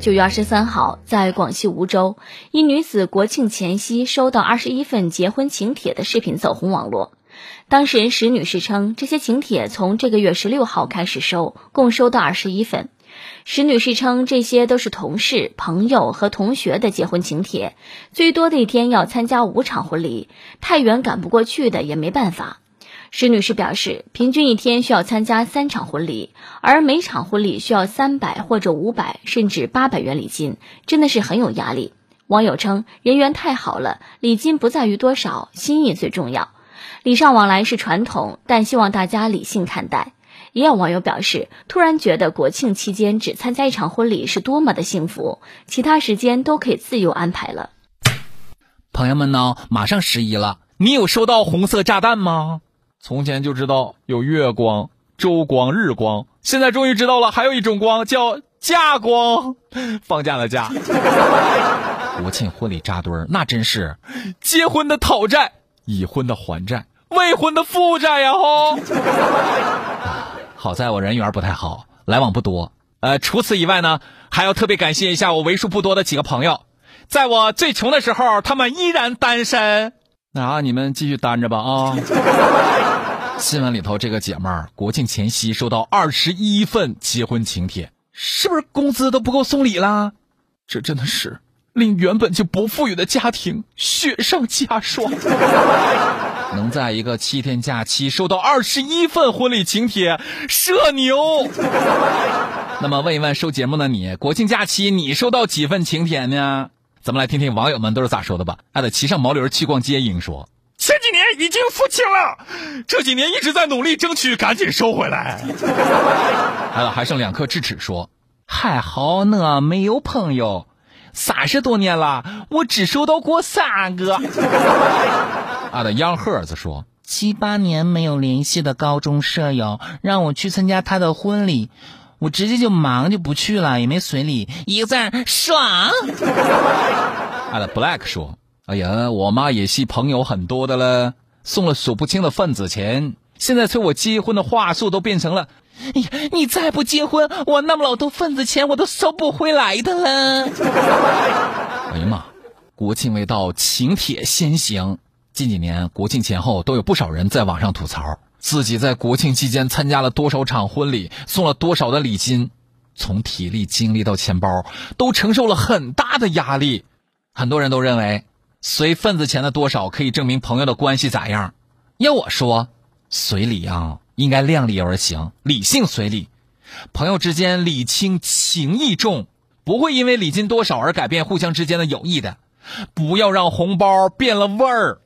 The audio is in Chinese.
九月二十三号，在广西梧州，一女子国庆前夕收到二十一份结婚请帖的视频走红网络。当事人石女士称，这些请帖从这个月十六号开始收，共收到二十一份。石女士称，这些都是同事、朋友和同学的结婚请帖，最多的一天要参加五场婚礼，太远赶不过去的也没办法。石女士表示，平均一天需要参加三场婚礼，而每场婚礼需要三百或者五百甚至八百元礼金，真的是很有压力。网友称，人缘太好了，礼金不在于多少，心意最重要。礼尚往来是传统，但希望大家理性看待。也有网友表示，突然觉得国庆期间只参加一场婚礼是多么的幸福，其他时间都可以自由安排了。朋友们呢，马上十一了，你有收到红色炸弹吗？从前就知道有月光、周光、日光，现在终于知道了，还有一种光叫假光。放假的假，国庆婚礼扎堆儿，那真是结婚的讨债，已婚的还债，未婚的负债呀！吼，好在我人缘不太好，来往不多。呃，除此以外呢，还要特别感谢一下我为数不多的几个朋友，在我最穷的时候，他们依然单身。那你们继续单着吧啊！新闻里头这个姐们儿国庆前夕收到二十一份结婚请帖，是不是工资都不够送礼啦？这真的是令原本就不富裕的家庭雪上加霜。能在一个七天假期收到二十一份婚礼请帖，社牛。那么问一问收节目的你，国庆假期你收到几份请帖呢？咱们来听听网友们都是咋说的吧。爱的骑上毛驴去逛街，英说：前几年已经付清了，这几年一直在努力争取，赶紧收回来。爱的还剩两颗智齿说：还好呢没有朋友，三十多年了，我只收到过三个。爱的央赫子说：七八年没有联系的高中舍友让我去参加他的婚礼。我直接就忙就不去了，也没随礼，一个字爽。爱的 Black 说：“哎呀，我妈也是朋友很多的了，送了数不清的份子钱，现在催我结婚的话术都变成了：哎呀，你再不结婚，我那么老多份子钱我都收不回来的了。哎呀妈，国庆未到，请帖先行。近几年国庆前后都有不少人在网上吐槽。”自己在国庆期间参加了多少场婚礼，送了多少的礼金，从体力、精力到钱包，都承受了很大的压力。很多人都认为，随份子钱的多少可以证明朋友的关系咋样。要我说，随礼啊，应该量力而行，理性随礼。朋友之间礼轻情意重，不会因为礼金多少而改变互相之间的友谊的。不要让红包变了味儿。